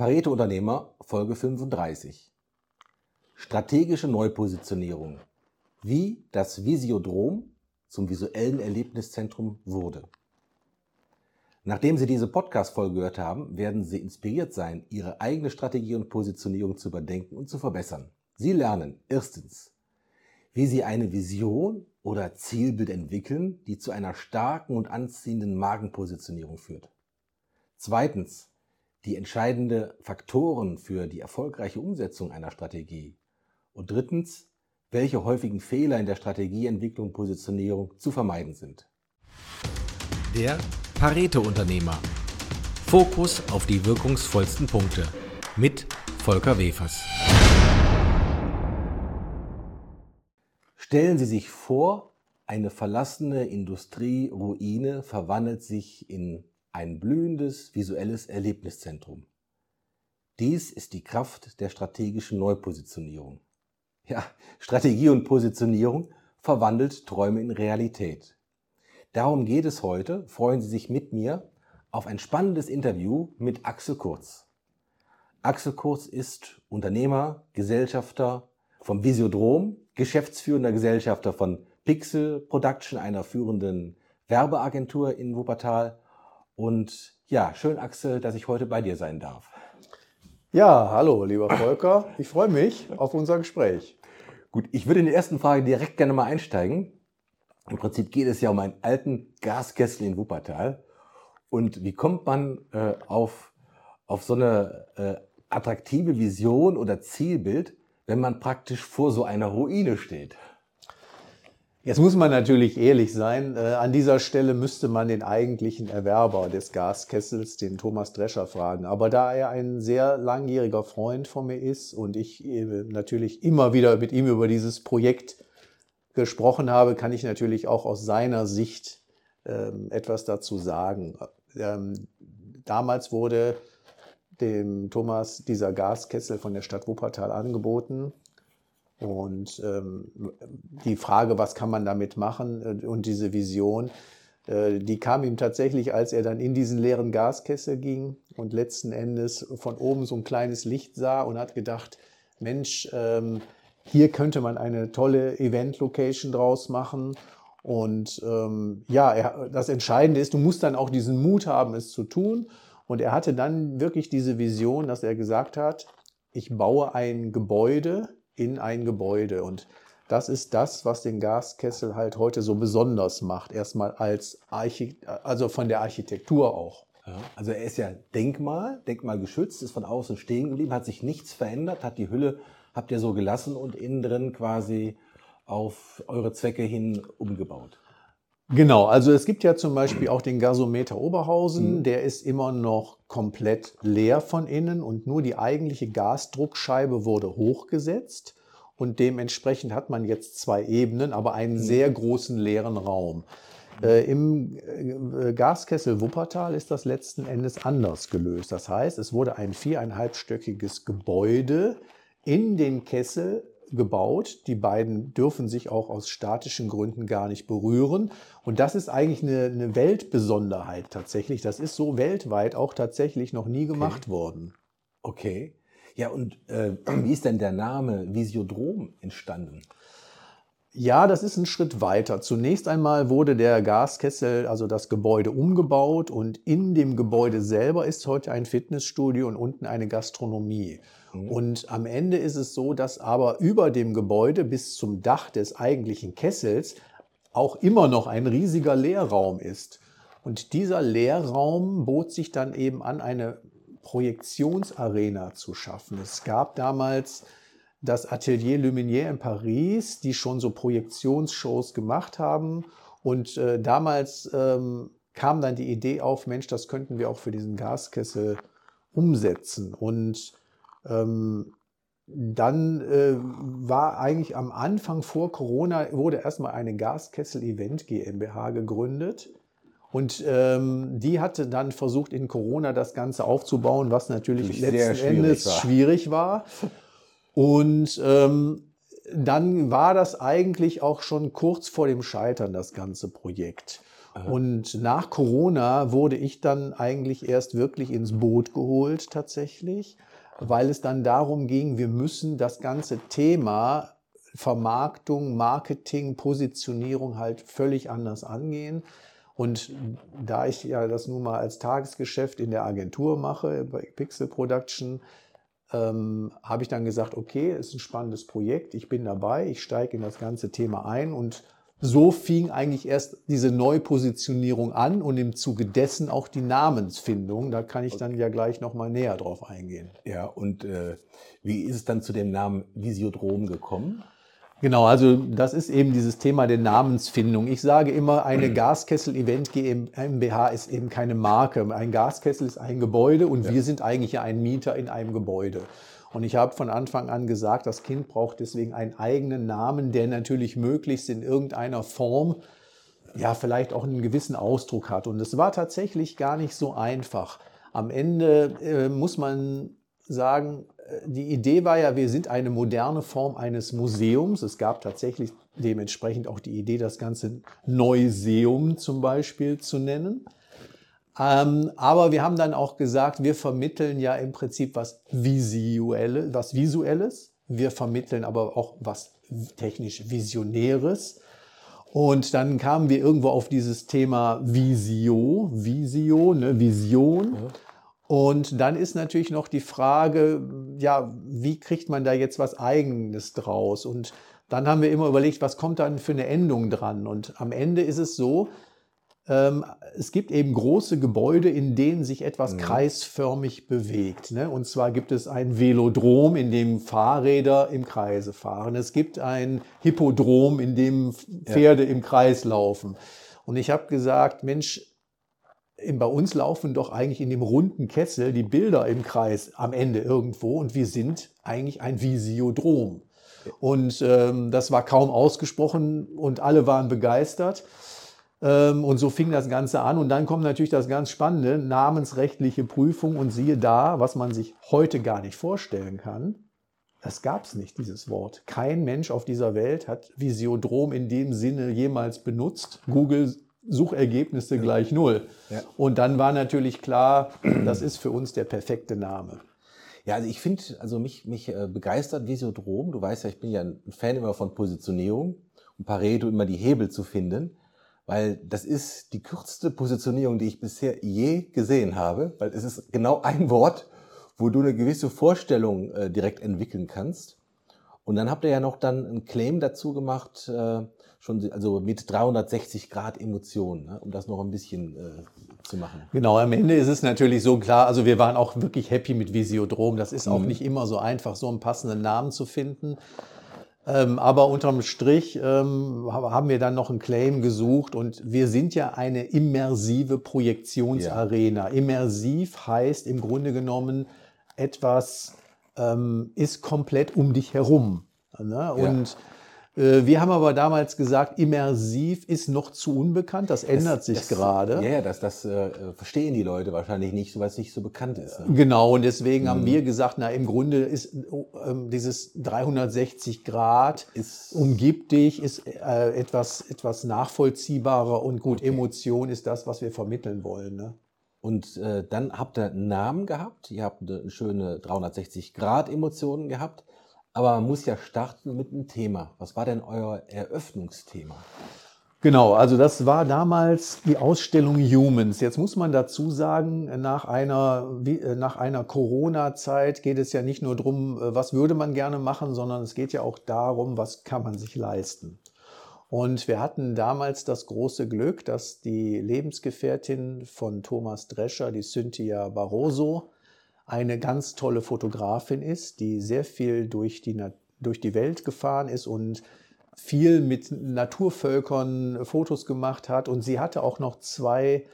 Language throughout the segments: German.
Pareto Unternehmer Folge 35. Strategische Neupositionierung. Wie das Visiodrom zum visuellen Erlebniszentrum wurde. Nachdem Sie diese Podcast-Folge gehört haben, werden Sie inspiriert sein, Ihre eigene Strategie und Positionierung zu überdenken und zu verbessern. Sie lernen erstens, wie Sie eine Vision oder Zielbild entwickeln, die zu einer starken und anziehenden Markenpositionierung führt. Zweitens, die entscheidenden Faktoren für die erfolgreiche Umsetzung einer Strategie. Und drittens, welche häufigen Fehler in der Strategieentwicklung und Positionierung zu vermeiden sind. Der Pareto-Unternehmer. Fokus auf die wirkungsvollsten Punkte. Mit Volker Wefers. Stellen Sie sich vor, eine verlassene Industrieruine verwandelt sich in ein blühendes visuelles Erlebniszentrum. Dies ist die Kraft der strategischen Neupositionierung. Ja, Strategie und Positionierung verwandelt Träume in Realität. Darum geht es heute. Freuen Sie sich mit mir auf ein spannendes Interview mit Axel Kurz. Axel Kurz ist Unternehmer, Gesellschafter vom Visiodrom, geschäftsführender Gesellschafter von Pixel Production, einer führenden Werbeagentur in Wuppertal und ja, schön, Axel, dass ich heute bei dir sein darf. Ja, hallo, lieber Volker. Ich freue mich auf unser Gespräch. Gut, ich würde in die ersten Frage direkt gerne mal einsteigen. Im Prinzip geht es ja um einen alten Gaskessel in Wuppertal. Und wie kommt man äh, auf, auf so eine äh, attraktive Vision oder Zielbild, wenn man praktisch vor so einer Ruine steht? Jetzt muss man natürlich ehrlich sein. Äh, an dieser Stelle müsste man den eigentlichen Erwerber des Gaskessels, den Thomas Drescher, fragen. Aber da er ein sehr langjähriger Freund von mir ist und ich äh, natürlich immer wieder mit ihm über dieses Projekt gesprochen habe, kann ich natürlich auch aus seiner Sicht ähm, etwas dazu sagen. Ähm, damals wurde dem Thomas dieser Gaskessel von der Stadt Wuppertal angeboten. Und ähm, die Frage, was kann man damit machen äh, und diese Vision, äh, die kam ihm tatsächlich, als er dann in diesen leeren Gaskessel ging und letzten Endes von oben so ein kleines Licht sah und hat gedacht, Mensch, ähm, hier könnte man eine tolle Event-Location draus machen. Und ähm, ja, er, das Entscheidende ist, du musst dann auch diesen Mut haben, es zu tun. Und er hatte dann wirklich diese Vision, dass er gesagt hat, ich baue ein Gebäude, in ein Gebäude. Und das ist das, was den Gaskessel halt heute so besonders macht. Erstmal als Archi also von der Architektur auch. Also er ist ja Denkmal, denkmalgeschützt, ist von außen stehen geblieben, hat sich nichts verändert, hat die Hülle, habt ihr so gelassen und innen drin quasi auf eure Zwecke hin umgebaut. Genau, also es gibt ja zum Beispiel auch den Gasometer Oberhausen, mhm. der ist immer noch komplett leer von innen und nur die eigentliche Gasdruckscheibe wurde hochgesetzt und dementsprechend hat man jetzt zwei Ebenen, aber einen mhm. sehr großen leeren Raum. Äh, Im äh, Gaskessel Wuppertal ist das letzten Endes anders gelöst. Das heißt, es wurde ein viereinhalbstöckiges Gebäude in den Kessel gebaut. Die beiden dürfen sich auch aus statischen Gründen gar nicht berühren. Und das ist eigentlich eine, eine Weltbesonderheit tatsächlich. Das ist so weltweit auch tatsächlich noch nie gemacht okay. worden. Okay. Ja, und äh, wie ist denn der Name Visiodrom entstanden? Ja, das ist ein Schritt weiter. Zunächst einmal wurde der Gaskessel, also das Gebäude, umgebaut und in dem Gebäude selber ist heute ein Fitnessstudio und unten eine Gastronomie. Mhm. Und am Ende ist es so, dass aber über dem Gebäude bis zum Dach des eigentlichen Kessels auch immer noch ein riesiger Leerraum ist. Und dieser Leerraum bot sich dann eben an, eine Projektionsarena zu schaffen. Es gab damals das Atelier Luminier in Paris, die schon so Projektionsshows gemacht haben. Und äh, damals ähm, kam dann die Idee auf, Mensch, das könnten wir auch für diesen Gaskessel umsetzen. Und ähm, dann äh, war eigentlich am Anfang vor Corona, wurde erstmal eine Gaskessel Event GmbH gegründet. Und ähm, die hatte dann versucht, in Corona das Ganze aufzubauen, was natürlich letzten schwierig Endes war. schwierig war. Und ähm, dann war das eigentlich auch schon kurz vor dem Scheitern, das ganze Projekt. Und nach Corona wurde ich dann eigentlich erst wirklich ins Boot geholt tatsächlich, weil es dann darum ging, wir müssen das ganze Thema Vermarktung, Marketing, Positionierung halt völlig anders angehen. Und da ich ja das nun mal als Tagesgeschäft in der Agentur mache, bei Pixel Production, ähm, habe ich dann gesagt, okay, es ist ein spannendes Projekt, ich bin dabei, ich steige in das ganze Thema ein und so fing eigentlich erst diese Neupositionierung an und im Zuge dessen auch die Namensfindung. Da kann ich dann ja gleich nochmal näher drauf eingehen. Ja, und äh, wie ist es dann zu dem Namen Visiodrom gekommen? Genau, also das ist eben dieses Thema der Namensfindung. Ich sage immer, eine Gaskessel Event GmbH ist eben keine Marke. Ein Gaskessel ist ein Gebäude und ja. wir sind eigentlich ja ein Mieter in einem Gebäude. Und ich habe von Anfang an gesagt, das Kind braucht deswegen einen eigenen Namen, der natürlich möglichst in irgendeiner Form ja vielleicht auch einen gewissen Ausdruck hat. Und es war tatsächlich gar nicht so einfach. Am Ende äh, muss man sagen, die Idee war ja, wir sind eine moderne Form eines Museums. Es gab tatsächlich dementsprechend auch die Idee, das Ganze Neuseum zum Beispiel zu nennen. Ähm, aber wir haben dann auch gesagt, wir vermitteln ja im Prinzip was Visuelles, was Visuelles. Wir vermitteln aber auch was technisch Visionäres. Und dann kamen wir irgendwo auf dieses Thema Visio, Visio, ne, Vision. Ja. Und dann ist natürlich noch die Frage, ja, wie kriegt man da jetzt was Eigenes draus? Und dann haben wir immer überlegt, was kommt dann für eine Endung dran? Und am Ende ist es so, ähm, es gibt eben große Gebäude, in denen sich etwas mhm. kreisförmig bewegt. Ne? Und zwar gibt es ein Velodrom, in dem Fahrräder im Kreise fahren. Es gibt ein Hippodrom, in dem Pferde ja. im Kreis laufen. Und ich habe gesagt, Mensch, bei uns laufen doch eigentlich in dem runden Kessel die Bilder im Kreis am Ende irgendwo und wir sind eigentlich ein Visiodrom. Und ähm, das war kaum ausgesprochen und alle waren begeistert. Ähm, und so fing das Ganze an. Und dann kommt natürlich das ganz Spannende, namensrechtliche Prüfung. Und siehe da, was man sich heute gar nicht vorstellen kann. Das gab es nicht, dieses Wort. Kein Mensch auf dieser Welt hat Visiodrom in dem Sinne jemals benutzt. Google Suchergebnisse ja. gleich null. Ja. Und dann war natürlich klar, das ist für uns der perfekte Name. Ja, also ich finde, also mich, mich äh, begeistert Visiodrom. Du weißt ja, ich bin ja ein Fan immer von Positionierung und Pareto immer die Hebel zu finden, weil das ist die kürzeste Positionierung, die ich bisher je gesehen habe, weil es ist genau ein Wort, wo du eine gewisse Vorstellung äh, direkt entwickeln kannst. Und dann habt ihr ja noch dann einen Claim dazu gemacht, äh, schon also mit 360 Grad Emotionen, ne, um das noch ein bisschen äh, zu machen. Genau, am Ende ist es natürlich so klar, also wir waren auch wirklich happy mit Visiodrom. Das ist auch mhm. nicht immer so einfach, so einen passenden Namen zu finden. Ähm, aber unterm Strich ähm, haben wir dann noch einen Claim gesucht und wir sind ja eine immersive Projektionsarena. Ja. Immersiv heißt im Grunde genommen, etwas ähm, ist komplett um dich herum. Ne? Und ja. Äh, wir haben aber damals gesagt, immersiv ist noch zu unbekannt. Das ändert das, sich das, gerade. Ja, das, das äh, verstehen die Leute wahrscheinlich nicht, weil es nicht so bekannt ist. Ne? Genau, und deswegen mhm. haben wir gesagt, na im Grunde ist äh, dieses 360 Grad ist, umgibt dich, ist äh, etwas, etwas nachvollziehbarer und gut, okay. Emotion ist das, was wir vermitteln wollen. Ne? Und äh, dann habt ihr einen Namen gehabt, ihr habt eine schöne 360 Grad Emotionen gehabt. Aber man muss ja starten mit einem Thema. Was war denn euer Eröffnungsthema? Genau, also das war damals die Ausstellung Humans. Jetzt muss man dazu sagen, nach einer, äh, nach einer Corona-Zeit geht es ja nicht nur darum, äh, was würde man gerne machen, sondern es geht ja auch darum, was kann man sich leisten. Und wir hatten damals das große Glück, dass die Lebensgefährtin von Thomas Drescher, die Cynthia Barroso, eine ganz tolle Fotografin ist, die sehr viel durch die, durch die Welt gefahren ist und viel mit Naturvölkern Fotos gemacht hat. Und sie hatte auch noch zwei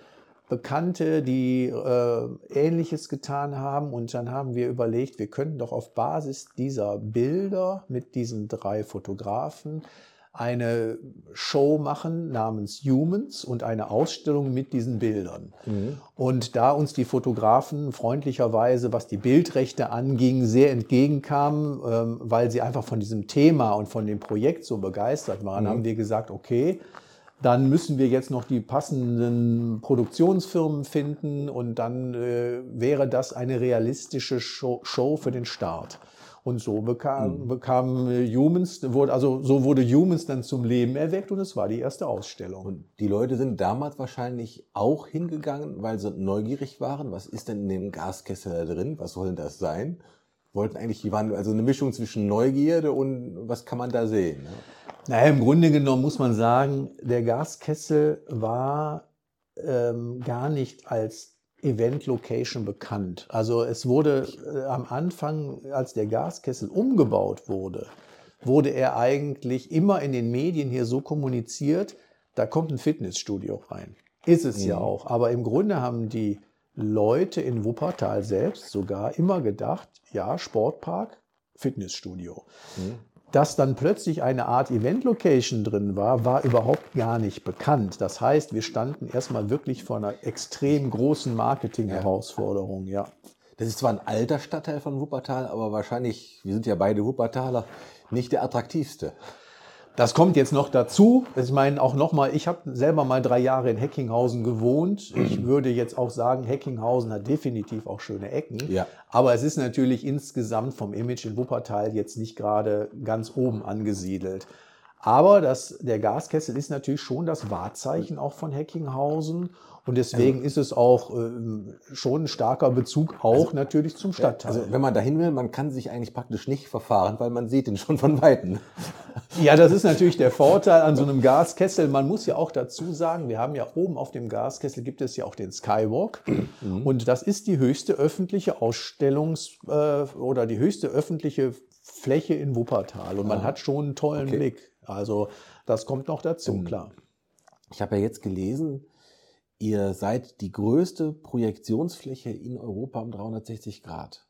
Bekannte, die äh, Ähnliches getan haben. Und dann haben wir überlegt, wir könnten doch auf Basis dieser Bilder mit diesen drei Fotografen eine Show machen namens Humans und eine Ausstellung mit diesen Bildern. Mhm. Und da uns die Fotografen freundlicherweise, was die Bildrechte anging, sehr entgegenkamen, ähm, weil sie einfach von diesem Thema und von dem Projekt so begeistert waren, mhm. haben wir gesagt, okay, dann müssen wir jetzt noch die passenden Produktionsfirmen finden und dann äh, wäre das eine realistische Show, Show für den Start. Und so bekam, mhm. bekam äh, Humans, wurde, also so wurde Humans dann zum Leben erweckt und es war die erste Ausstellung. Und die Leute sind damals wahrscheinlich auch hingegangen, weil sie neugierig waren. Was ist denn in dem Gaskessel da drin? Was soll denn das sein? Wollten eigentlich, die waren also eine Mischung zwischen Neugierde und was kann man da sehen? Ne? Naja, im Grunde genommen muss man sagen, der Gaskessel war ähm, gar nicht als Event-Location bekannt. Also es wurde äh, am Anfang, als der Gaskessel umgebaut wurde, wurde er eigentlich immer in den Medien hier so kommuniziert, da kommt ein Fitnessstudio rein. Ist es mhm. ja auch. Aber im Grunde haben die Leute in Wuppertal selbst sogar immer gedacht, ja, Sportpark, Fitnessstudio. Mhm. Dass dann plötzlich eine Art Event-Location drin war, war überhaupt gar nicht bekannt. Das heißt, wir standen erstmal wirklich vor einer extrem großen Marketing-Herausforderung, ja. Das ist zwar ein alter Stadtteil von Wuppertal, aber wahrscheinlich, wir sind ja beide Wuppertaler, nicht der attraktivste. Das kommt jetzt noch dazu. Ich meine auch nochmal, ich habe selber mal drei Jahre in Heckinghausen gewohnt. Ich mhm. würde jetzt auch sagen, Heckinghausen hat definitiv auch schöne Ecken. Ja. Aber es ist natürlich insgesamt vom Image in Wuppertal jetzt nicht gerade ganz oben angesiedelt. Aber das, der Gaskessel ist natürlich schon das Wahrzeichen auch von Heckinghausen. Und deswegen also, ist es auch ähm, schon ein starker Bezug auch also, natürlich zum Stadtteil. Also wenn man dahin will, man kann sich eigentlich praktisch nicht verfahren, weil man sieht ihn schon von Weitem. Ja, das ist natürlich der Vorteil an so einem Gaskessel. Man muss ja auch dazu sagen, wir haben ja oben auf dem Gaskessel gibt es ja auch den Skywalk. Mhm. Und das ist die höchste öffentliche Ausstellungs- äh, oder die höchste öffentliche Fläche in Wuppertal. Und man ah. hat schon einen tollen okay. Blick. Also das kommt noch dazu, mhm. klar. Ich habe ja jetzt gelesen, Ihr seid die größte Projektionsfläche in Europa um 360 Grad.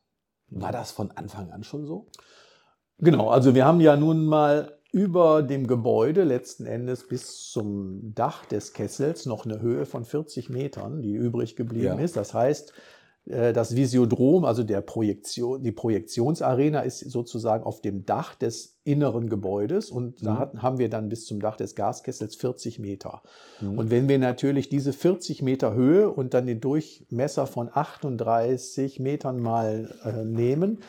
War das von Anfang an schon so? Genau, also wir haben ja nun mal über dem Gebäude letzten Endes bis zum Dach des Kessels noch eine Höhe von 40 Metern, die übrig geblieben ja. ist. Das heißt, das Visiodrom, also der Projektion, die Projektionsarena ist sozusagen auf dem Dach des inneren Gebäudes und mhm. da hatten, haben wir dann bis zum Dach des Gaskessels 40 Meter. Mhm. Und wenn wir natürlich diese 40 Meter Höhe und dann den Durchmesser von 38 Metern mal äh, nehmen,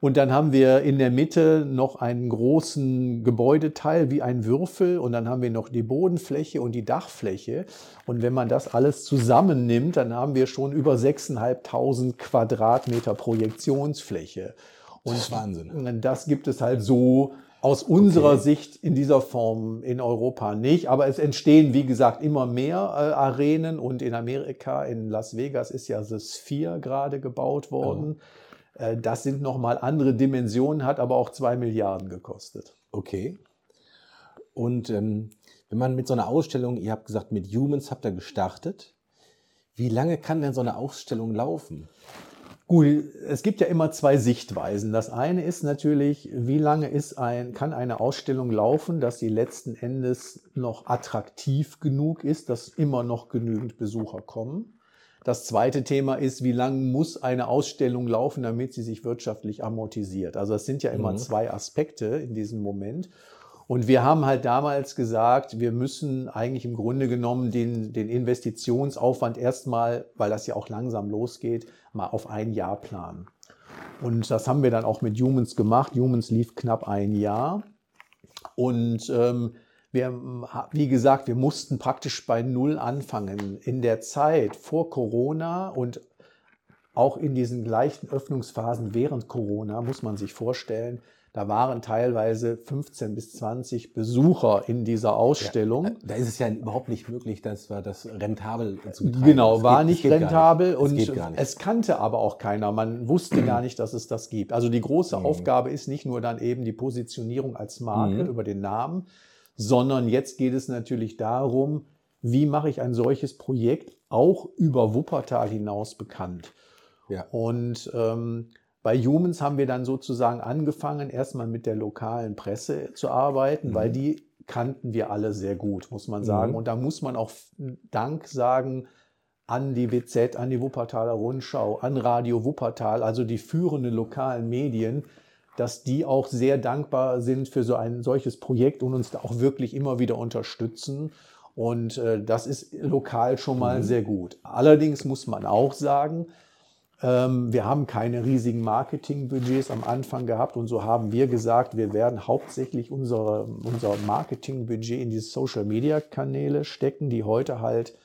und dann haben wir in der Mitte noch einen großen Gebäudeteil wie ein Würfel und dann haben wir noch die Bodenfläche und die Dachfläche. Und wenn man das alles zusammennimmt, dann haben wir schon über 6.500 Quadratmeter Projektionsfläche. Und das ist Wahnsinn. Das gibt es halt so aus unserer okay. Sicht in dieser Form in Europa nicht. Aber es entstehen, wie gesagt, immer mehr äh, Arenen und in Amerika, in Las Vegas ist ja das Sphere gerade gebaut worden. Oh. Äh, das sind nochmal andere Dimensionen, hat aber auch zwei Milliarden gekostet. Okay. Und ähm, wenn man mit so einer Ausstellung, ihr habt gesagt, mit Humans habt ihr gestartet, wie lange kann denn so eine Ausstellung laufen? Gut, es gibt ja immer zwei Sichtweisen. Das eine ist natürlich, wie lange ist ein, kann eine Ausstellung laufen, dass sie letzten Endes noch attraktiv genug ist, dass immer noch genügend Besucher kommen. Das zweite Thema ist, wie lange muss eine Ausstellung laufen, damit sie sich wirtschaftlich amortisiert. Also es sind ja immer mhm. zwei Aspekte in diesem Moment. Und wir haben halt damals gesagt, wir müssen eigentlich im Grunde genommen den, den Investitionsaufwand erstmal, weil das ja auch langsam losgeht, mal auf ein Jahr planen. Und das haben wir dann auch mit Humans gemacht. Humans lief knapp ein Jahr. Und ähm, wir, wie gesagt, wir mussten praktisch bei Null anfangen. In der Zeit vor Corona und auch in diesen gleichen Öffnungsphasen während Corona muss man sich vorstellen, da waren teilweise 15 bis 20 Besucher in dieser Ausstellung. Ja, da ist es ja überhaupt nicht möglich, dass wir das rentabel zu betreiben. Genau, das war geht, nicht rentabel nicht. und es kannte aber auch keiner. Man wusste gar nicht, dass es das gibt. Also die große mhm. Aufgabe ist nicht nur dann eben die Positionierung als Marke mhm. über den Namen, sondern jetzt geht es natürlich darum, wie mache ich ein solches Projekt auch über Wuppertal hinaus bekannt. Ja. Und ähm, bei Humans haben wir dann sozusagen angefangen, erstmal mit der lokalen Presse zu arbeiten, mhm. weil die kannten wir alle sehr gut, muss man sagen. Mhm. Und da muss man auch Dank sagen an die WZ, an die Wuppertaler Rundschau, an Radio Wuppertal, also die führenden lokalen Medien, dass die auch sehr dankbar sind für so ein solches Projekt und uns da auch wirklich immer wieder unterstützen. Und äh, das ist lokal schon mal mhm. sehr gut. Allerdings muss man auch sagen, ähm, wir haben keine riesigen Marketingbudgets am Anfang gehabt und so haben wir gesagt, wir werden hauptsächlich unsere, unser Marketingbudget in die Social-Media-Kanäle stecken, die heute halt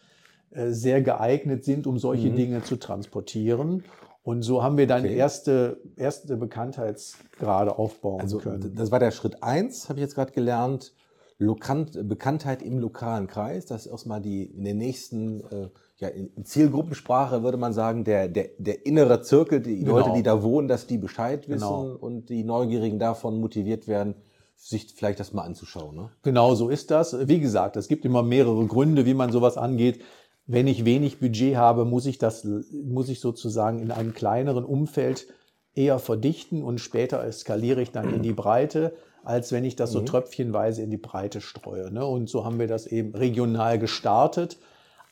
äh, sehr geeignet sind, um solche mhm. Dinge zu transportieren. Und so haben wir dann okay. erste, erste Bekanntheitsgrade aufbauen also, können. Das war der Schritt eins, habe ich jetzt gerade gelernt. Lokant, Bekanntheit im lokalen Kreis, das ist erstmal die in den nächsten äh, ja, in Zielgruppensprache würde man sagen, der, der, der innere Zirkel, die genau. Leute, die da wohnen, dass die Bescheid wissen genau. und die Neugierigen davon motiviert werden, sich vielleicht das mal anzuschauen. Ne? Genau so ist das. Wie gesagt, es gibt immer mehrere Gründe, wie man sowas angeht. Wenn ich wenig Budget habe, muss ich das, muss ich sozusagen in einem kleineren Umfeld eher verdichten und später eskaliere ich dann in die Breite, als wenn ich das so mhm. tröpfchenweise in die Breite streue. Ne? Und so haben wir das eben regional gestartet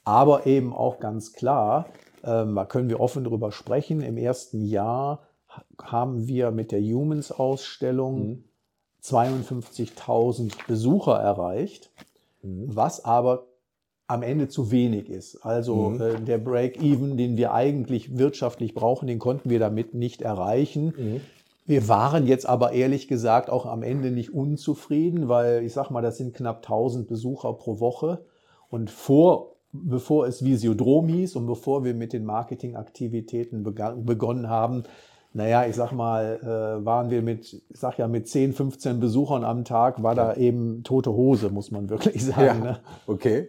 aber eben auch ganz klar, ähm, da können wir offen drüber sprechen, im ersten Jahr haben wir mit der Humans-Ausstellung mhm. 52.000 Besucher erreicht, mhm. was aber am Ende zu wenig ist. Also mhm. äh, der Break-Even, den wir eigentlich wirtschaftlich brauchen, den konnten wir damit nicht erreichen. Mhm. Wir waren jetzt aber ehrlich gesagt auch am Ende nicht unzufrieden, weil ich sag mal, das sind knapp 1000 Besucher pro Woche. Und vor bevor es Visiodrom hieß und bevor wir mit den Marketingaktivitäten begonnen haben, naja, ich sag mal, äh, waren wir mit, ich sag ja, mit 10, 15 Besuchern am Tag, war da eben tote Hose, muss man wirklich sagen. Ja, ne? Okay.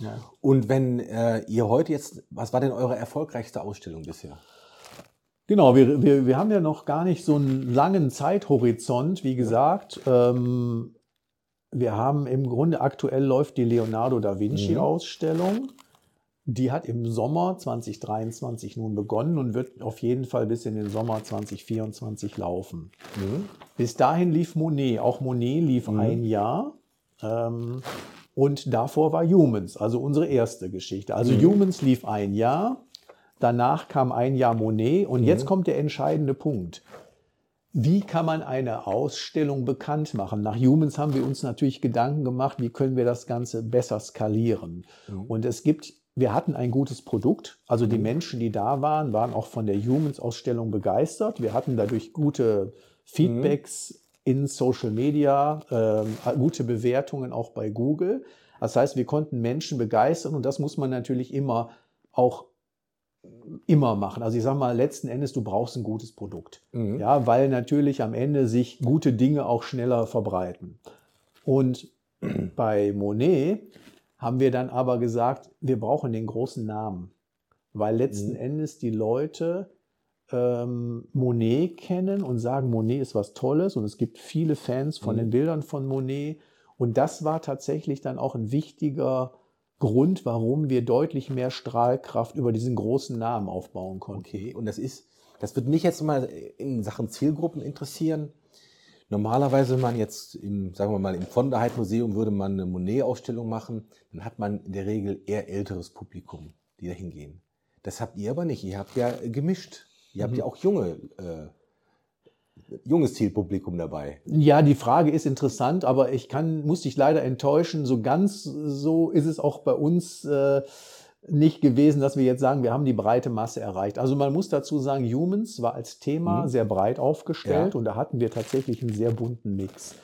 Ja. Und wenn äh, ihr heute jetzt, was war denn eure erfolgreichste Ausstellung bisher? Genau, wir, wir, wir haben ja noch gar nicht so einen langen Zeithorizont, wie gesagt. Ähm, wir haben im Grunde aktuell läuft die Leonardo da Vinci mhm. Ausstellung. Die hat im Sommer 2023 nun begonnen und wird auf jeden Fall bis in den Sommer 2024 laufen. Mhm. Bis dahin lief Monet. Auch Monet lief mhm. ein Jahr. Ähm, und davor war Humans, also unsere erste Geschichte. Also mhm. Humans lief ein Jahr. Danach kam ein Jahr Monet. Und jetzt mhm. kommt der entscheidende Punkt. Wie kann man eine Ausstellung bekannt machen? Nach Humans haben wir uns natürlich Gedanken gemacht, wie können wir das Ganze besser skalieren? Mhm. Und es gibt, wir hatten ein gutes Produkt. Also die mhm. Menschen, die da waren, waren auch von der Humans-Ausstellung begeistert. Wir hatten dadurch gute Feedbacks mhm. In Social Media, äh, gute Bewertungen auch bei Google. Das heißt, wir konnten Menschen begeistern und das muss man natürlich immer auch immer machen. Also ich sage mal, letzten Endes, du brauchst ein gutes Produkt. Mhm. Ja, weil natürlich am Ende sich gute Dinge auch schneller verbreiten. Und bei Monet haben wir dann aber gesagt, wir brauchen den großen Namen. Weil letzten mhm. Endes die Leute ähm, Monet kennen und sagen, Monet ist was Tolles und es gibt viele Fans von mhm. den Bildern von Monet. Und das war tatsächlich dann auch ein wichtiger Grund, warum wir deutlich mehr Strahlkraft über diesen großen Namen aufbauen konnten. Okay, und das ist, das wird mich jetzt mal in Sachen Zielgruppen interessieren. Normalerweise, wenn man jetzt im, sagen wir mal, im von der Museum würde man eine Monet-Ausstellung machen, dann hat man in der Regel eher älteres Publikum, die da hingehen. Das habt ihr aber nicht. Ihr habt ja gemischt. Ihr habt mhm. ja auch junge äh, junges Zielpublikum dabei. Ja, die Frage ist interessant, aber ich kann, muss dich leider enttäuschen. So ganz so ist es auch bei uns äh, nicht gewesen, dass wir jetzt sagen, wir haben die breite Masse erreicht. Also man muss dazu sagen, Humans war als Thema mhm. sehr breit aufgestellt ja. und da hatten wir tatsächlich einen sehr bunten Mix.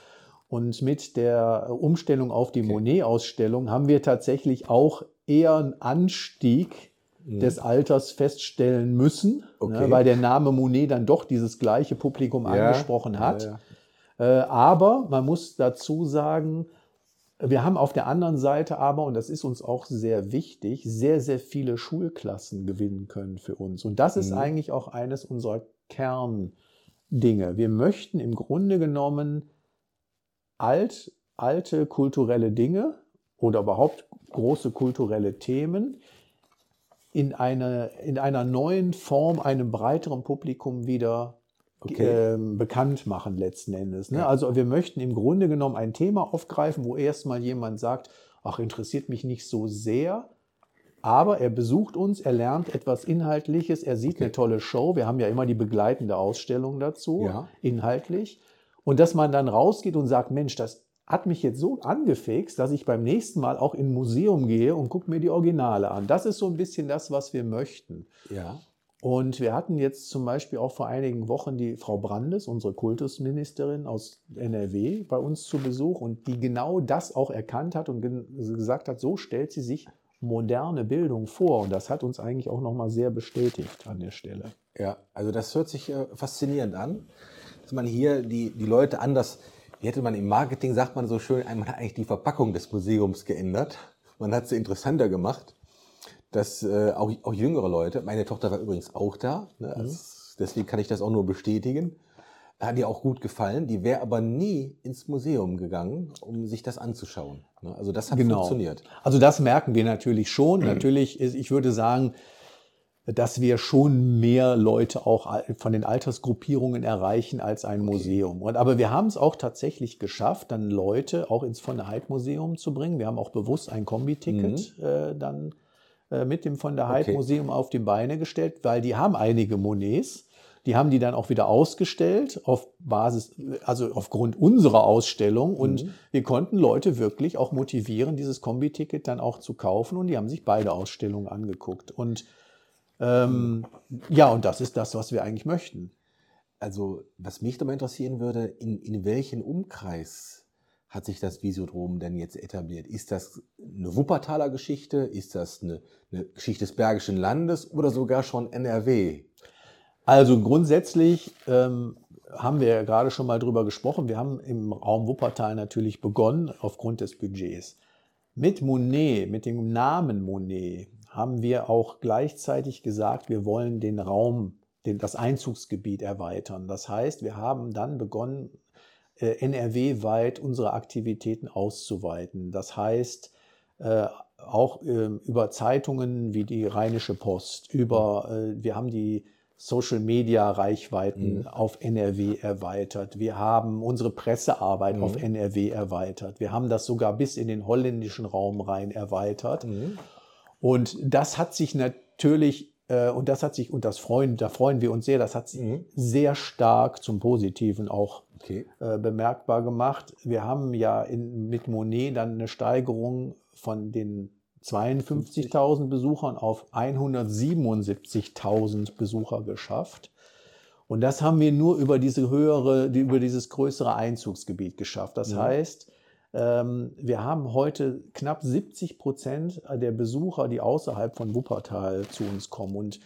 Und mit der Umstellung auf die okay. Monet-Ausstellung haben wir tatsächlich auch eher einen Anstieg Mhm. des Alters feststellen müssen, ne, okay. ne, weil der Name Monet dann doch dieses gleiche Publikum ja. angesprochen hat. Ja, ja. Äh, aber man muss dazu sagen, wir haben auf der anderen Seite aber, und das ist uns auch sehr wichtig, sehr, sehr viele Schulklassen gewinnen können für uns. Und das ist mhm. eigentlich auch eines unserer Kerndinge. Wir möchten im Grunde genommen alt, alte kulturelle Dinge oder überhaupt große kulturelle Themen in, eine, in einer neuen Form einem breiteren Publikum wieder okay. äh, bekannt machen letzten Endes. Ne? Ja. Also wir möchten im Grunde genommen ein Thema aufgreifen, wo erstmal jemand sagt, ach, interessiert mich nicht so sehr, aber er besucht uns, er lernt etwas Inhaltliches, er sieht okay. eine tolle Show. Wir haben ja immer die begleitende Ausstellung dazu, ja. inhaltlich. Und dass man dann rausgeht und sagt, Mensch, das hat mich jetzt so angefixt, dass ich beim nächsten Mal auch in ein Museum gehe und gucke mir die Originale an. Das ist so ein bisschen das, was wir möchten. Ja. Und wir hatten jetzt zum Beispiel auch vor einigen Wochen die Frau Brandes, unsere Kultusministerin aus NRW, bei uns zu Besuch und die genau das auch erkannt hat und gesagt hat, so stellt sie sich moderne Bildung vor. Und das hat uns eigentlich auch nochmal sehr bestätigt an der Stelle. Ja, also das hört sich äh, faszinierend an, dass man hier die, die Leute anders, wie hätte man im Marketing, sagt man so schön, man hat eigentlich die Verpackung des Museums geändert. Man hat sie interessanter gemacht, dass äh, auch, auch jüngere Leute, meine Tochter war übrigens auch da, ne, mhm. also deswegen kann ich das auch nur bestätigen, hat ihr auch gut gefallen. Die wäre aber nie ins Museum gegangen, um sich das anzuschauen. Ne, also das hat genau. funktioniert. Also das merken wir natürlich schon. Natürlich ist, ich würde sagen, dass wir schon mehr Leute auch von den Altersgruppierungen erreichen als ein Museum. Und, aber wir haben es auch tatsächlich geschafft, dann Leute auch ins von der Heid Museum zu bringen. Wir haben auch bewusst ein Kombi-Ticket mhm. äh, dann äh, mit dem von der Heid Museum okay. auf die Beine gestellt, weil die haben einige Monets. Die haben die dann auch wieder ausgestellt auf Basis, also aufgrund unserer Ausstellung. Und mhm. wir konnten Leute wirklich auch motivieren, dieses Kombi-Ticket dann auch zu kaufen. Und die haben sich beide Ausstellungen angeguckt. Und ähm, ja, und das ist das, was wir eigentlich möchten. Also, was mich dabei interessieren würde, in, in welchen Umkreis hat sich das Visiodrom denn jetzt etabliert? Ist das eine Wuppertaler Geschichte? Ist das eine, eine Geschichte des Bergischen Landes oder sogar schon NRW? Also grundsätzlich ähm, haben wir ja gerade schon mal drüber gesprochen. Wir haben im Raum Wuppertal natürlich begonnen aufgrund des Budgets. Mit Monet, mit dem Namen Monet, haben wir auch gleichzeitig gesagt, wir wollen den Raum, den, das Einzugsgebiet erweitern. Das heißt, wir haben dann begonnen, äh, NRW-weit unsere Aktivitäten auszuweiten. Das heißt, äh, auch äh, über Zeitungen wie die Rheinische Post, über, äh, wir haben die Social Media Reichweiten mhm. auf NRW erweitert. Wir haben unsere Pressearbeit mhm. auf NRW erweitert. Wir haben das sogar bis in den holländischen Raum rein erweitert. Mhm. Und das hat sich natürlich, äh, und das hat sich, und das freuen, da freuen wir uns sehr, das hat sich mhm. sehr stark zum Positiven auch okay. äh, bemerkbar gemacht. Wir haben ja in, mit Monet dann eine Steigerung von den 52.000 Besuchern auf 177.000 Besucher geschafft. Und das haben wir nur über diese höhere, über dieses größere Einzugsgebiet geschafft. Das ja. heißt, wir haben heute knapp 70 Prozent der Besucher, die außerhalb von Wuppertal zu uns kommen. Und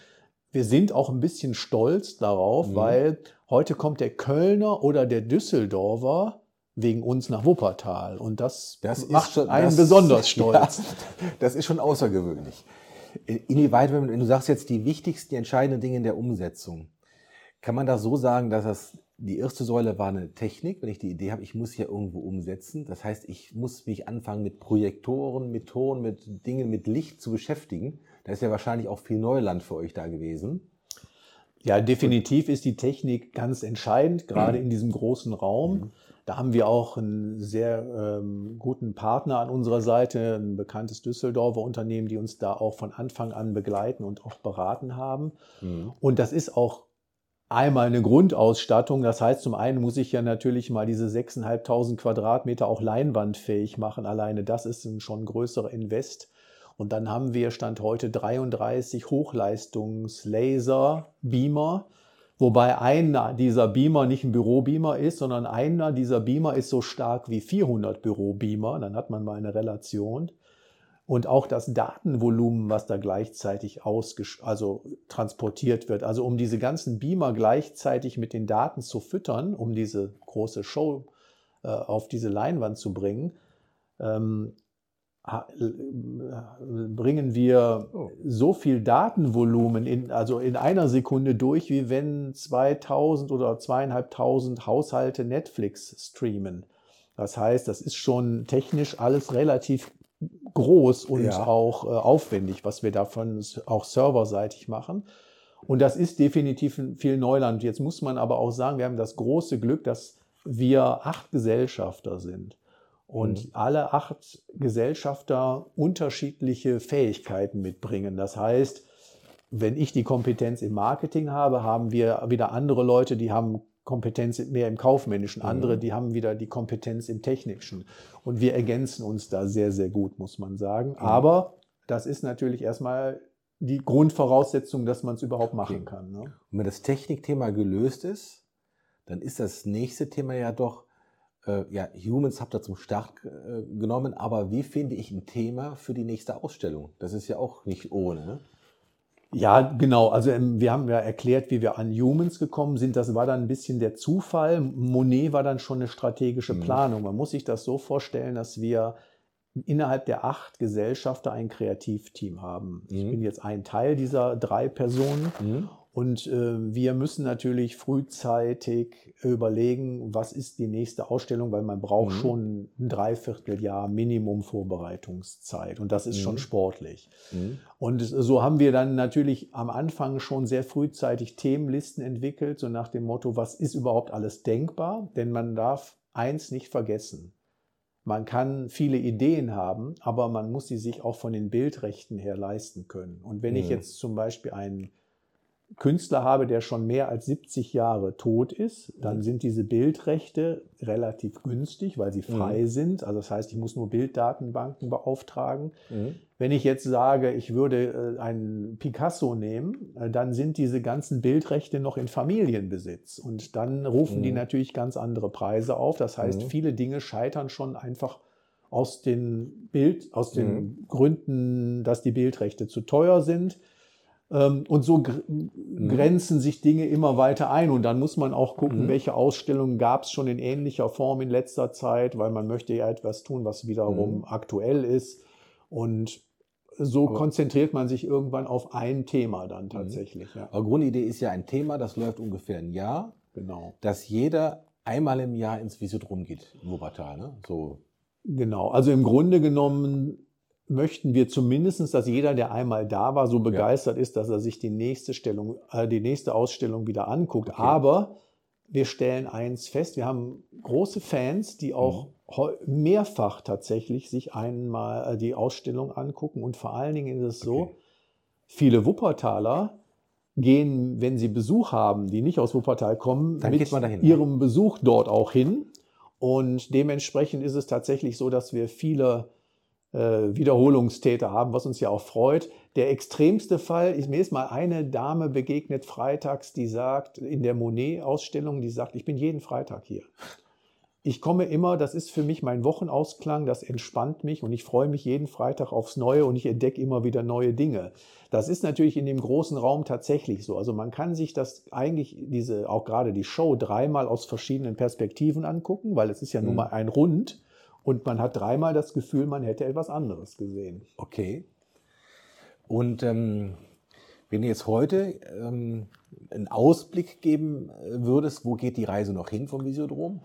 wir sind auch ein bisschen stolz darauf, mhm. weil heute kommt der Kölner oder der Düsseldorfer wegen uns nach Wuppertal. Und das, das macht schon, einen das, besonders stolz. Ja, das ist schon außergewöhnlich. Inwieweit, wenn du sagst jetzt die wichtigsten, die entscheidenden Dinge in der Umsetzung, kann man da so sagen, dass das die erste Säule war eine Technik, wenn ich die Idee habe, ich muss hier irgendwo umsetzen. Das heißt, ich muss mich anfangen mit Projektoren, mit Ton, mit Dingen, mit Licht zu beschäftigen. Da ist ja wahrscheinlich auch viel Neuland für euch da gewesen. Ja, definitiv ist die Technik ganz entscheidend, gerade mhm. in diesem großen Raum. Mhm. Da haben wir auch einen sehr ähm, guten Partner an unserer Seite, ein bekanntes Düsseldorfer Unternehmen, die uns da auch von Anfang an begleiten und auch beraten haben. Mhm. Und das ist auch einmal eine Grundausstattung. Das heißt, zum einen muss ich ja natürlich mal diese 6.500 Quadratmeter auch leinwandfähig machen. Alleine das ist ein schon größerer Invest. Und dann haben wir Stand heute 33 Hochleistungs-Laser-Beamer, wobei einer dieser Beamer nicht ein Bürobeamer ist, sondern einer dieser Beamer ist so stark wie 400 Bürobeamer. Dann hat man mal eine Relation und auch das Datenvolumen, was da gleichzeitig also transportiert wird. Also um diese ganzen Beamer gleichzeitig mit den Daten zu füttern, um diese große Show äh, auf diese Leinwand zu bringen, ähm, bringen wir oh. so viel Datenvolumen in, also in einer Sekunde durch, wie wenn 2000 oder zweieinhalbtausend Haushalte Netflix streamen. Das heißt, das ist schon technisch alles relativ groß und ja. auch äh, aufwendig, was wir davon auch serverseitig machen. Und das ist definitiv viel Neuland. Jetzt muss man aber auch sagen, wir haben das große Glück, dass wir acht Gesellschafter sind und mhm. alle acht Gesellschafter unterschiedliche Fähigkeiten mitbringen. Das heißt, wenn ich die Kompetenz im Marketing habe, haben wir wieder andere Leute, die haben Kompetenz mehr im Kaufmännischen, andere, Mhm. die haben wieder die Kompetenz im Technischen. Und wir ergänzen uns da sehr, sehr gut, muss man sagen. Aber das ist natürlich erstmal die Grundvoraussetzung, dass man es überhaupt machen Okay. kann. Ne? Und wenn das Technikthema gelöst ist, dann ist das nächste Thema ja doch, äh, ja, Humans habt ihr zum Start äh, genommen, aber wie finde ich ein Thema für die nächste Ausstellung? Das ist ja auch nicht ohne. Ne? Ja, genau. Also ähm, wir haben ja erklärt, wie wir an Humans gekommen sind. Das war dann ein bisschen der Zufall. Monet war dann schon eine strategische Mhm. Planung. Man muss sich das so vorstellen, dass wir innerhalb der acht Gesellschafter ein Kreativteam haben. Ich Mhm. bin jetzt ein Teil dieser drei Personen. Und äh, wir müssen natürlich frühzeitig überlegen, was ist die nächste Ausstellung, weil man braucht Mhm. schon ein Dreivierteljahr Minimum Vorbereitungszeit. Und das ist schon Mhm. sportlich. Mhm. Und so haben wir dann natürlich am Anfang schon sehr frühzeitig Themenlisten entwickelt, so nach dem Motto, was ist überhaupt alles denkbar? Denn man darf eins nicht vergessen. Man kann viele Ideen haben, aber man muss sie sich auch von den Bildrechten her leisten können. Und wenn ich Mhm. jetzt zum Beispiel einen Künstler habe, der schon mehr als 70 Jahre tot ist, dann Mhm. sind diese Bildrechte relativ günstig, weil sie frei Mhm. sind. Also das heißt, ich muss nur Bilddatenbanken beauftragen. Mhm. Wenn ich jetzt sage, ich würde äh, einen Picasso nehmen, äh, dann sind diese ganzen Bildrechte noch in Familienbesitz. Und dann rufen die Mhm. natürlich ganz andere Preise auf. Das heißt, Mhm. viele Dinge scheitern schon einfach aus den Bild, aus den Mhm. Gründen, dass die Bildrechte zu teuer sind. Ähm, Und so gr- grenzen sich Dinge immer weiter ein. Und dann muss man auch gucken, Mhm. welche Ausstellungen gab es schon in ähnlicher Form in letzter Zeit, weil man möchte ja etwas tun, was wiederum Mhm. aktuell ist. Und so Aber- konzentriert man sich irgendwann auf ein Thema dann Mhm. tatsächlich. Ja, Aber Grundidee ist ja ein Thema, das läuft ungefähr ein Jahr, genau. dass jeder einmal im Jahr ins Visiodrom geht, in Wuppertal. Ne? So. Genau. Also im Grunde genommen möchten wir zumindest, dass jeder, der einmal da war, so begeistert ist, dass er sich die nächste Stellung, äh, die nächste Ausstellung wieder anguckt. Okay. Aber wir stellen eins fest: Wir haben große Fans, die auch Mhm. mehrfach tatsächlich sich einmal äh, die Ausstellung angucken. Und vor allen Dingen ist es so: Okay. viele Wuppertaler gehen, wenn sie Besuch haben, die nicht aus Wuppertal kommen, Dann mit dahin, ihrem Besuch dort auch hin. Und dementsprechend ist es tatsächlich so, dass wir viele Wiederholungstäter haben, was uns ja auch freut. Der extremste Fall ist, mir ist mal eine Dame begegnet freitags, die sagt, in der Monet-Ausstellung, die sagt, ich bin jeden Freitag hier. Ich komme immer, das ist für mich mein Wochenausklang, das entspannt mich und ich freue mich jeden Freitag aufs Neue und ich entdecke immer wieder neue Dinge. Das ist natürlich in dem großen Raum tatsächlich so. Also man kann sich das eigentlich, diese, auch gerade die Show, dreimal aus verschiedenen Perspektiven angucken, weil es ist ja nun Mhm. mal ein Rund und man hat dreimal das Gefühl, man hätte etwas anderes gesehen. Okay. Und ähm, wenn du jetzt heute ähm, einen Ausblick geben äh, würdest, wo geht die Reise noch hin vom Visiodrom?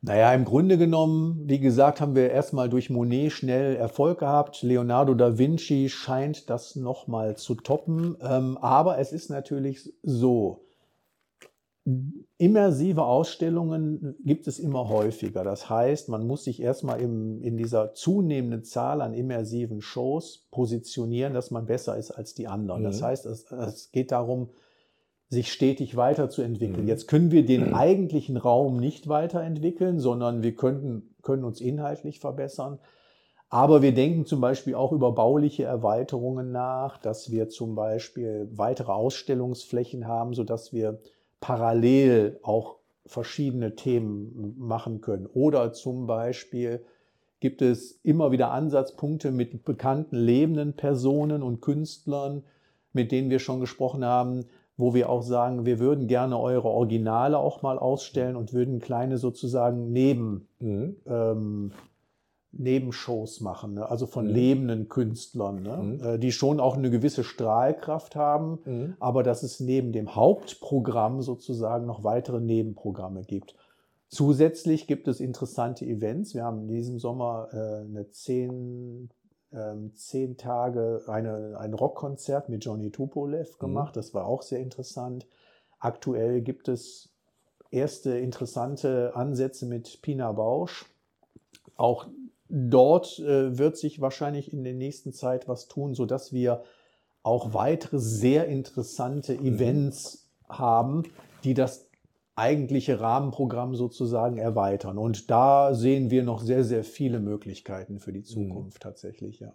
Naja, im Grunde genommen, wie gesagt, haben wir erstmal durch Monet schnell Erfolg gehabt. Leonardo da Vinci scheint das nochmal zu toppen. Ähm, aber es ist natürlich so, immersive Ausstellungen gibt es immer häufiger. Das heißt, man muss sich erstmal im, in dieser zunehmenden Zahl an immersiven Shows positionieren, dass man besser ist als die anderen. Das Mhm. heißt, es, es geht darum, sich stetig weiterzuentwickeln. Mhm. Jetzt können wir den eigentlichen Raum nicht weiterentwickeln, sondern wir könnten, können uns inhaltlich verbessern. Aber wir denken zum Beispiel auch über bauliche Erweiterungen nach, dass wir zum Beispiel weitere Ausstellungsflächen haben, sodass wir parallel auch verschiedene Themen machen können. Oder zum Beispiel gibt es immer wieder Ansatzpunkte mit bekannten lebenden Personen und Künstlern, mit denen wir schon gesprochen haben, wo wir auch sagen, wir würden gerne eure Originale auch mal ausstellen und würden kleine sozusagen Neben, Mhm. ähm, Nebenshows machen, ne? also von Mhm. lebenden Künstlern, ne? Mhm. äh, die schon auch eine gewisse Strahlkraft haben, Mhm. aber dass es neben dem Hauptprogramm sozusagen noch weitere Nebenprogramme gibt. Zusätzlich gibt es interessante Events. Wir haben in diesem Sommer äh, eine zehn, ähm, zehn Tage eine, ein Rockkonzert mit Johnny Tupolev gemacht. Das war auch sehr interessant. Aktuell gibt es erste interessante Ansätze mit Pina Bausch. Auch dort äh, wird sich wahrscheinlich in der nächsten Zeit was tun, sodass wir auch weitere sehr interessante mhm. Events mhm. haben, die das eigentliche Rahmenprogramm sozusagen erweitern. Und da sehen wir noch sehr, sehr viele Möglichkeiten für die mhm. Zukunft mhm. tatsächlich, ja.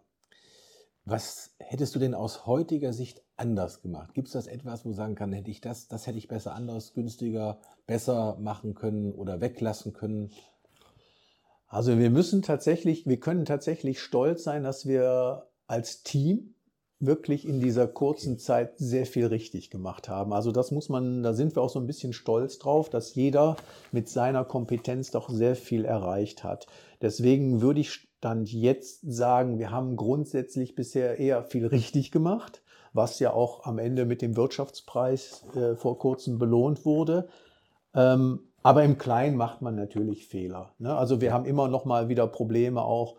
Was hättest du denn aus heutiger Sicht anders gemacht? Gibt es das etwas, wo sagen kann, hätte ich das, das hätte ich besser anders, günstiger, besser machen können oder weglassen können? Also wir müssen tatsächlich, wir können tatsächlich stolz sein, dass wir als Team wirklich in dieser kurzen Zeit sehr viel richtig gemacht haben. Also das muss man, da sind wir auch so ein bisschen stolz drauf, dass jeder mit seiner Kompetenz doch sehr viel erreicht hat. Deswegen würde ich Stand jetzt sagen, wir haben grundsätzlich bisher eher viel richtig gemacht, was ja auch am Ende mit dem Wirtschaftspreis äh, vor kurzem belohnt wurde. Ähm, aber im Kleinen macht man natürlich Fehler. Ne? Also wir haben immer noch mal wieder Probleme auch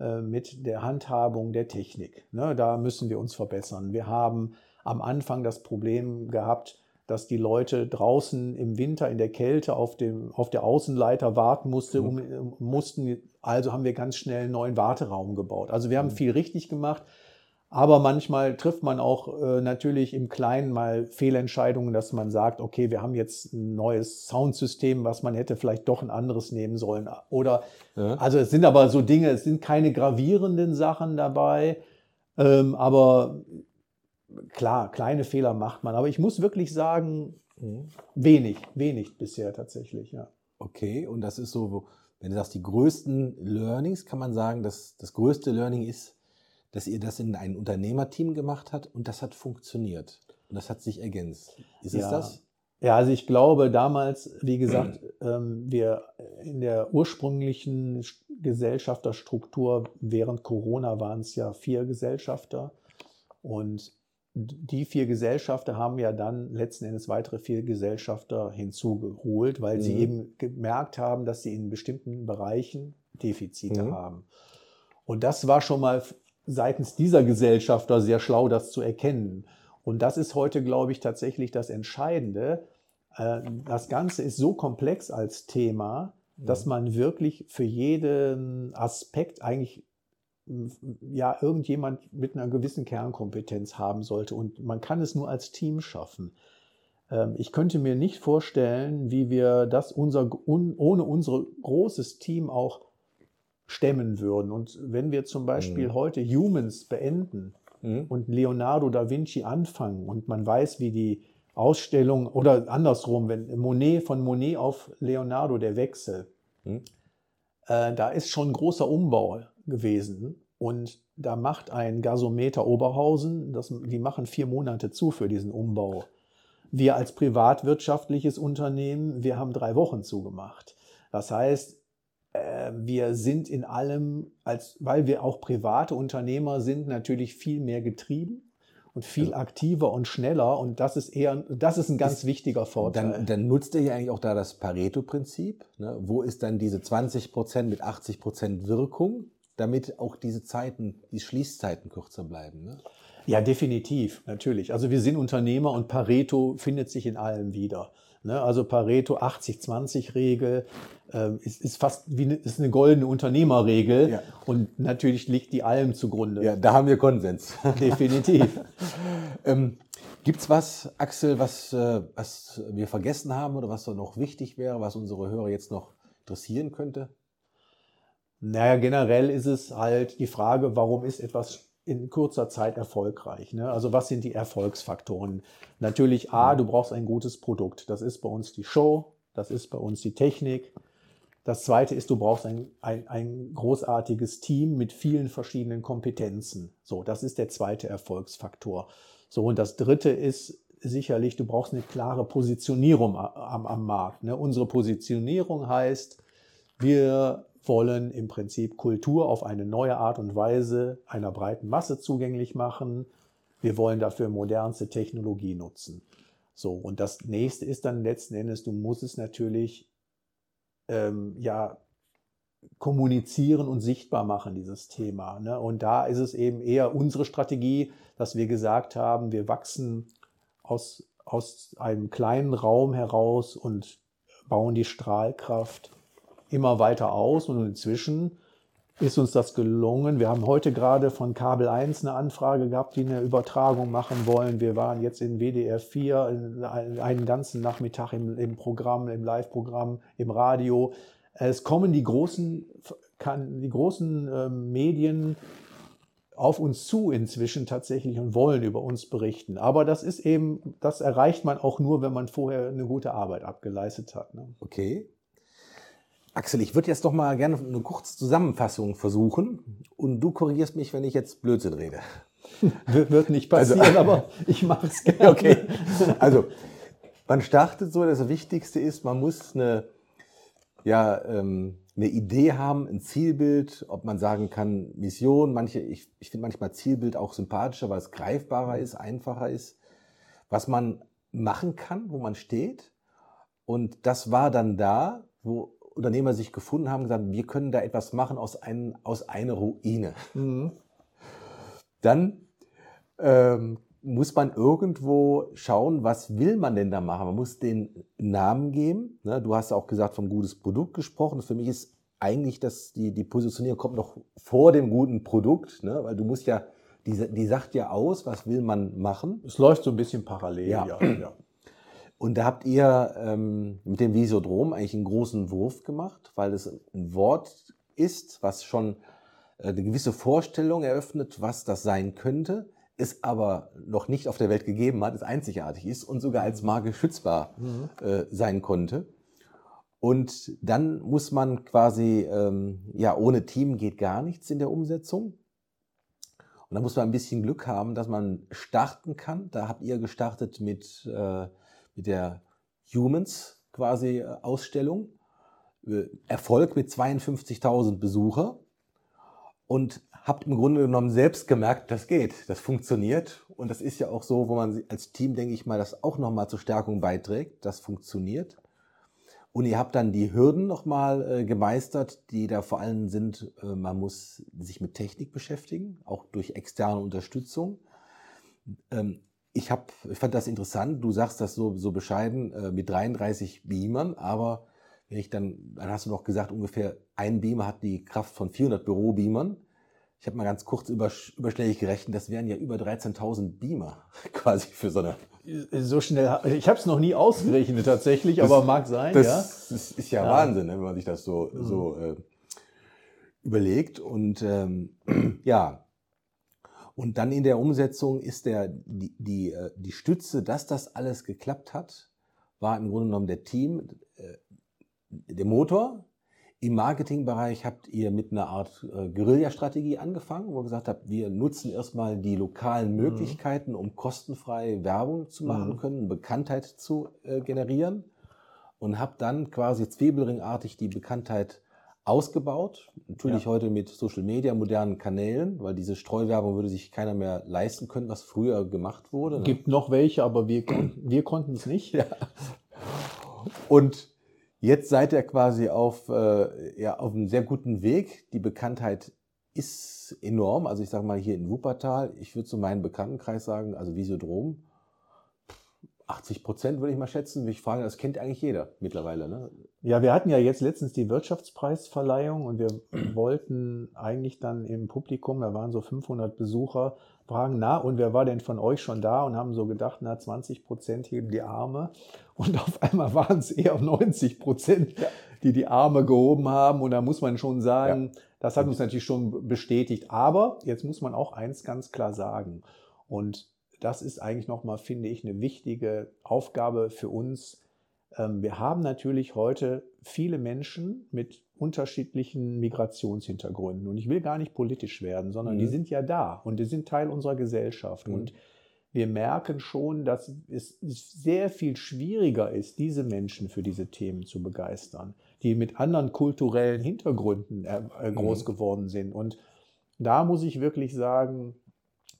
äh, mit der Handhabung der Technik. Ne? Da müssen wir uns verbessern. Wir haben am Anfang das Problem gehabt, dass die Leute draußen im Winter in der Kälte auf, dem, auf der Außenleiter warten musste, um, mhm. mussten. Also haben wir ganz schnell einen neuen Warteraum gebaut. Also wir haben mhm. viel richtig gemacht. Aber manchmal trifft man auch äh, natürlich im Kleinen mal Fehlentscheidungen, dass man sagt, okay, wir haben jetzt ein neues Soundsystem, was man hätte vielleicht doch ein anderes nehmen sollen. Oder ja. also es sind aber so Dinge, es sind keine gravierenden Sachen dabei. Ähm, aber klar, kleine Fehler macht man. Aber ich muss wirklich sagen, mhm. wenig, wenig bisher tatsächlich, ja. Okay, und das ist so, wenn du sagst, die größten Learnings, kann man sagen, dass das größte Learning ist, dass ihr das in ein Unternehmerteam gemacht habt und das hat funktioniert. Und das hat sich ergänzt. Ist ja. es das? Ja, also ich glaube damals, wie gesagt, ähm, wir in der ursprünglichen Gesellschafterstruktur während Corona waren es ja vier Gesellschafter und die vier Gesellschafter haben ja dann letzten Endes weitere vier Gesellschafter hinzugeholt, weil mhm. sie eben gemerkt haben, dass sie in bestimmten Bereichen Defizite mhm. haben. Und das war schon mal seitens dieser Gesellschafter sehr schlau, das zu erkennen. Und das ist heute, glaube ich, tatsächlich das Entscheidende. Äh, das Ganze ist so komplex als Thema, dass mhm. man wirklich für jeden Aspekt eigentlich ja irgendjemand mit einer gewissen Kernkompetenz haben sollte. Und man kann es nur als Team schaffen. Ähm, ich könnte mir nicht vorstellen, wie wir das unser, ohne unser großes Team auch stemmen würden. Und wenn wir zum Beispiel mhm. heute Humans beenden mhm. und Leonardo da Vinci anfangen und man weiß, wie die Ausstellung oder andersrum, wenn Monet von Monet auf Leonardo der Wechsel, mhm. äh, da ist schon ein großer Umbau gewesen. Und da macht ein Gasometer Oberhausen, das, die machen vier Monate zu für diesen Umbau. Wir als privatwirtschaftliches Unternehmen, wir haben drei Wochen zugemacht. Das heißt, wir sind in allem, als, weil wir auch private Unternehmer sind, natürlich viel mehr getrieben und viel ja. aktiver und schneller. Und das ist eher, das ist ein ganz ist, wichtiger Vorteil. Dann, dann nutzt ihr ja eigentlich auch da das Pareto-Prinzip. Ne? Wo ist dann diese 20 Prozent mit 80 Prozent Wirkung, damit auch diese Zeiten, die Schließzeiten kürzer bleiben? Ne? Ja, definitiv, natürlich. Also wir sind Unternehmer und Pareto findet sich in allem wieder. Ne? Also Pareto 80-20-Regel äh, ist, ist fast wie eine, ist eine goldene Unternehmerregel ja. und natürlich liegt die allem zugrunde. Ja, da haben wir Konsens. Definitiv. ähm, Gibt es was, Axel, was, äh, was wir vergessen haben oder was noch wichtig wäre, was unsere Hörer jetzt noch interessieren könnte? Naja, generell ist es halt die Frage, warum ist etwas in kurzer Zeit erfolgreich. Ne? Also was sind die Erfolgsfaktoren? Natürlich, A, du brauchst ein gutes Produkt. Das ist bei uns die Show, das ist bei uns die Technik. Das zweite ist, du brauchst ein, ein, ein großartiges Team mit vielen verschiedenen Kompetenzen. So, das ist der zweite Erfolgsfaktor. So, und das dritte ist sicherlich, du brauchst eine klare Positionierung am, am Markt. Ne? Unsere Positionierung heißt, wir wollen im Prinzip Kultur auf eine neue Art und Weise einer breiten Masse zugänglich machen. Wir wollen dafür modernste Technologie nutzen. So, und das nächste ist dann letzten Endes, du musst es natürlich ähm, ja kommunizieren und sichtbar machen, dieses Thema. Ne? Und da ist es eben eher unsere Strategie, dass wir gesagt haben, wir wachsen aus, aus einem kleinen Raum heraus und bauen die Strahlkraft immer weiter aus und inzwischen ist uns das gelungen. Wir haben heute gerade von Kabel 1 eine Anfrage gehabt, die eine Übertragung machen wollen. Wir waren jetzt in WDR 4 einen ganzen Nachmittag im, im Programm, im Live-Programm, im Radio. Es kommen die großen, die großen äh, Medien auf uns zu inzwischen tatsächlich und wollen über uns berichten. Aber das ist eben, das erreicht man auch nur, wenn man vorher eine gute Arbeit abgeleistet hat. Ne? Okay. Axel, ich würde jetzt doch mal gerne eine kurze Zusammenfassung versuchen und du korrigierst mich, wenn ich jetzt Blödsinn rede. Wird nicht passieren, also, aber ich mache es gerne. Okay. Also, man startet so, das Wichtigste ist, man muss eine, ja, ähm, eine Idee haben, ein Zielbild, ob man sagen kann, Mission, manche, ich, ich finde manchmal Zielbild auch sympathischer, weil es greifbarer ist, einfacher ist, was man machen kann, wo man steht. Und das war dann da, wo Unternehmer sich gefunden haben, gesagt, wir können da etwas machen aus, ein, aus einer Ruine. Mhm. Dann ähm, muss man irgendwo schauen, was will man denn da machen? Man muss den Namen geben. Ne? Du hast auch gesagt, vom gutes Produkt gesprochen. Für mich ist eigentlich das, die, die Positionierung kommt noch vor dem guten Produkt, ne? weil du musst ja, die, die sagt ja aus, was will man machen. Es läuft so ein bisschen parallel, ja. ja, ja. Und da habt ihr ähm, mit dem Visiodrom eigentlich einen großen Wurf gemacht, weil es ein Wort ist, was schon äh, eine gewisse Vorstellung eröffnet, was das sein könnte, es aber noch nicht auf der Welt gegeben hat, es einzigartig ist und sogar als Marke schützbar mhm. äh, sein konnte. Und dann muss man quasi, ähm, ja, ohne Team geht gar nichts in der Umsetzung. Und da muss man ein bisschen Glück haben, dass man starten kann. Da habt ihr gestartet mit äh, mit der Humans quasi äh, Ausstellung. Äh, Erfolg mit 52.000 Besucher und habt im Grunde genommen selbst gemerkt, das geht, das funktioniert und das ist ja auch so, wo man als Team, denke ich mal, das auch nochmal zur Stärkung beiträgt, das funktioniert. Und ihr habt dann die Hürden nochmal äh, gemeistert, die da vor allem sind, äh, man muss sich mit Technik beschäftigen, auch durch externe Unterstützung. Ähm, ich, hab, ich fand das interessant, du sagst das so, so bescheiden äh, mit 33 Beamern, aber wenn ich dann, dann hast du noch gesagt, ungefähr ein Beamer hat die Kraft von 400 Bürobeamern. Ich habe mal ganz kurz überschlägig gerechnet, das wären ja über 13.000 Beamer quasi für so eine. So schnell, ich habe es noch nie ausgerechnet tatsächlich, das, aber mag sein. Das, ja. das ist ja, ja, Wahnsinn, ne, wenn man sich das so, mhm. so äh, überlegt. Und ähm, ja, und dann in der Umsetzung ist der, die, die, äh, die Stütze, dass das alles geklappt hat, war im Grunde genommen der Team, äh, der Motor. Im Marketingbereich habt ihr mit einer Art äh, Guerilla-Strategie angefangen, wo ihr gesagt habt, wir nutzen erstmal die lokalen mhm. Möglichkeiten, um kostenfrei Werbung zu machen mhm. können, Bekanntheit zu generieren und habt dann quasi zwiebelringartig die Bekanntheit ausgebaut. Natürlich ja. heute mit Social Media, modernen Kanälen, weil diese Streuwerbung würde sich keiner mehr leisten können, was früher gemacht wurde. Ne? Gibt noch welche, aber wir, wir konnten es nicht. Ja. Und jetzt seid ihr quasi auf, äh, ja, auf einem sehr guten Weg. Die Bekanntheit ist enorm. Also ich sage mal hier in Wuppertal, ich würde zu meinem Bekanntenkreis sagen, also Visiodrom, 80 Prozent würde ich mal schätzen. Ich frage, das kennt eigentlich jeder mittlerweile. Ne? Ja, wir hatten ja jetzt letztens die Wirtschaftspreisverleihung und wir wollten eigentlich dann im Publikum, da waren so 500 Besucher, fragen, na, und wer war denn von euch schon da? Und haben so gedacht, na, 20 Prozent heben die Arme. Und auf einmal waren es eher 90 Prozent, die die Arme gehoben haben. Und da muss man schon sagen, ja. das hat uns natürlich schon bestätigt. Aber jetzt muss man auch eins ganz klar sagen. Und das ist eigentlich nochmal, finde ich, eine wichtige Aufgabe für uns. Ähm, wir haben natürlich heute viele Menschen mit unterschiedlichen Migrationshintergründen. Und ich will gar nicht politisch werden, sondern mhm. die sind ja da und die sind Teil unserer Gesellschaft. Mhm. Und wir merken schon, dass es sehr viel schwieriger ist, diese Menschen für diese Themen zu begeistern, die mit anderen kulturellen Hintergründen äh, äh, groß mhm. geworden sind. Und da muss ich wirklich sagen,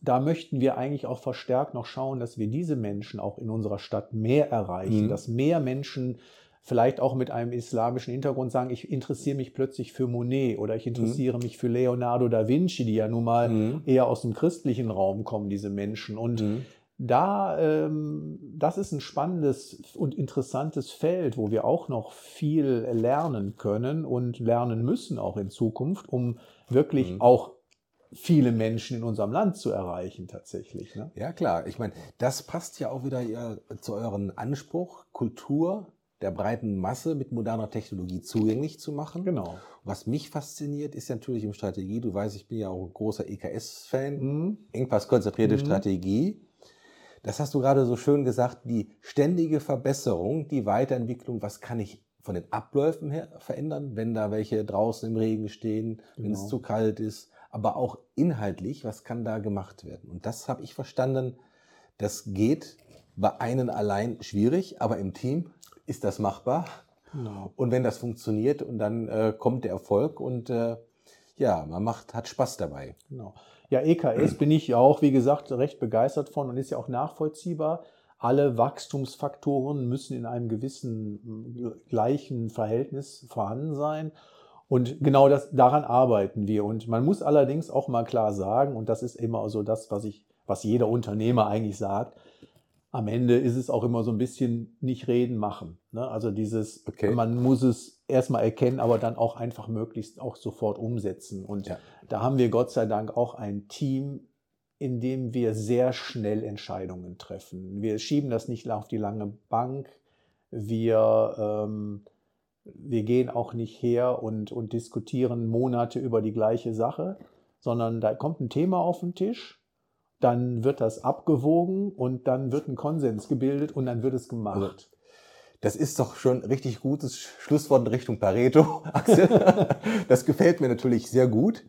da möchten wir eigentlich auch verstärkt noch schauen, dass wir diese Menschen auch in unserer Stadt mehr erreichen, mhm. dass mehr Menschen vielleicht auch mit einem islamischen Hintergrund sagen, ich interessiere mich plötzlich für Monet oder ich interessiere mhm. mich für Leonardo da Vinci, die ja nun mal mhm. eher aus dem christlichen Raum kommen, diese Menschen. Und mhm. da, ähm, das ist ein spannendes und interessantes Feld, wo wir auch noch viel lernen können und lernen müssen auch in Zukunft, um wirklich mhm. auch viele Menschen in unserem Land zu erreichen tatsächlich. Ne? Ja klar, ich meine, das passt ja auch wieder ja, zu euren Anspruch, Kultur der breiten Masse mit moderner Technologie zugänglich zu machen. Genau. Was mich fasziniert, ist natürlich im Strategie, du weißt, ich bin ja auch ein großer EKS-Fan, mhm. Engpass-konzentrierte mhm. Strategie. Das hast du gerade so schön gesagt, die ständige Verbesserung, die Weiterentwicklung, was kann ich von den Abläufen her verändern, wenn da welche draußen im Regen stehen, wenn es genau. zu kalt ist, aber auch inhaltlich, was kann da gemacht werden? Und das habe ich verstanden, das geht bei einem allein schwierig, aber im Team ist das machbar. Genau. Und wenn das funktioniert und dann äh, kommt der Erfolg und äh, ja, man macht, hat Spaß dabei. Genau. Ja, EKS bin ich auch, wie gesagt, recht begeistert von und ist ja auch nachvollziehbar. Alle Wachstumsfaktoren müssen in einem gewissen gleichen Verhältnis vorhanden sein. Und genau das, daran arbeiten wir. Und man muss allerdings auch mal klar sagen, und das ist immer so das, was ich, was jeder Unternehmer eigentlich sagt, am Ende ist es auch immer so ein bisschen nicht reden, machen. Ne? Also dieses, okay. man muss es erstmal erkennen, aber dann auch einfach möglichst auch sofort umsetzen. Und ja. da haben wir Gott sei Dank auch ein Team, in dem wir sehr schnell Entscheidungen treffen. Wir schieben das nicht auf die lange Bank. Wir, ähm, wir gehen auch nicht her und, und diskutieren Monate über die gleiche Sache, sondern da kommt ein Thema auf den Tisch dann wird das abgewogen und dann wird ein Konsens gebildet und dann wird es gemacht. Also, das ist doch schon richtig gutes Schlusswort in Richtung Pareto, Axel. das gefällt mir natürlich sehr gut.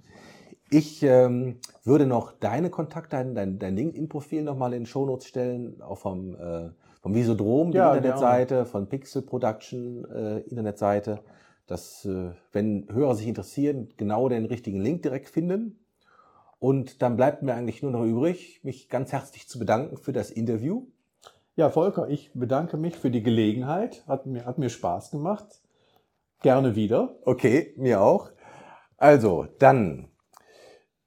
Ich ähm, würde noch deine Kontakte, dein, dein LinkedIn-Profil nochmal in den Shownotes stellen, auch vom, äh, vom Visodrom, die ja, Internetseite, ja. von Pixel Production äh, Internetseite, dass, äh, wenn Hörer sich interessieren, genau den richtigen Link direkt finden. Und dann bleibt mir eigentlich nur noch übrig, mich ganz herzlich zu bedanken für das Interview. Ja, Volker, ich bedanke mich für die Gelegenheit. Hat mir, hat mir Spaß gemacht. Gerne wieder. Okay, mir auch. Also, dann,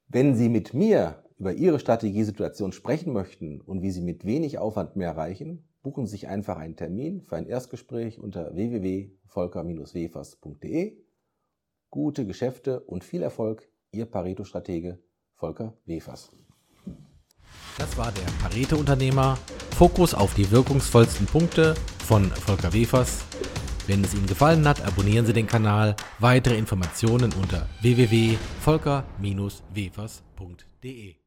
wenn Sie mit mir über Ihre Strategiesituation sprechen möchten und wie Sie mit wenig Aufwand mehr erreichen, buchen Sie sich einfach einen Termin für ein Erstgespräch unter www.volker-wefers.de. Gute Geschäfte und viel Erfolg, Ihr Pareto-Stratege Volker Wefers. Das war der Pareto-Unternehmer. Fokus auf die wirkungsvollsten Punkte von Volker Wefers. Wenn es Ihnen gefallen hat, abonnieren Sie den Kanal. Weitere Informationen unter www.volker-wefers.de.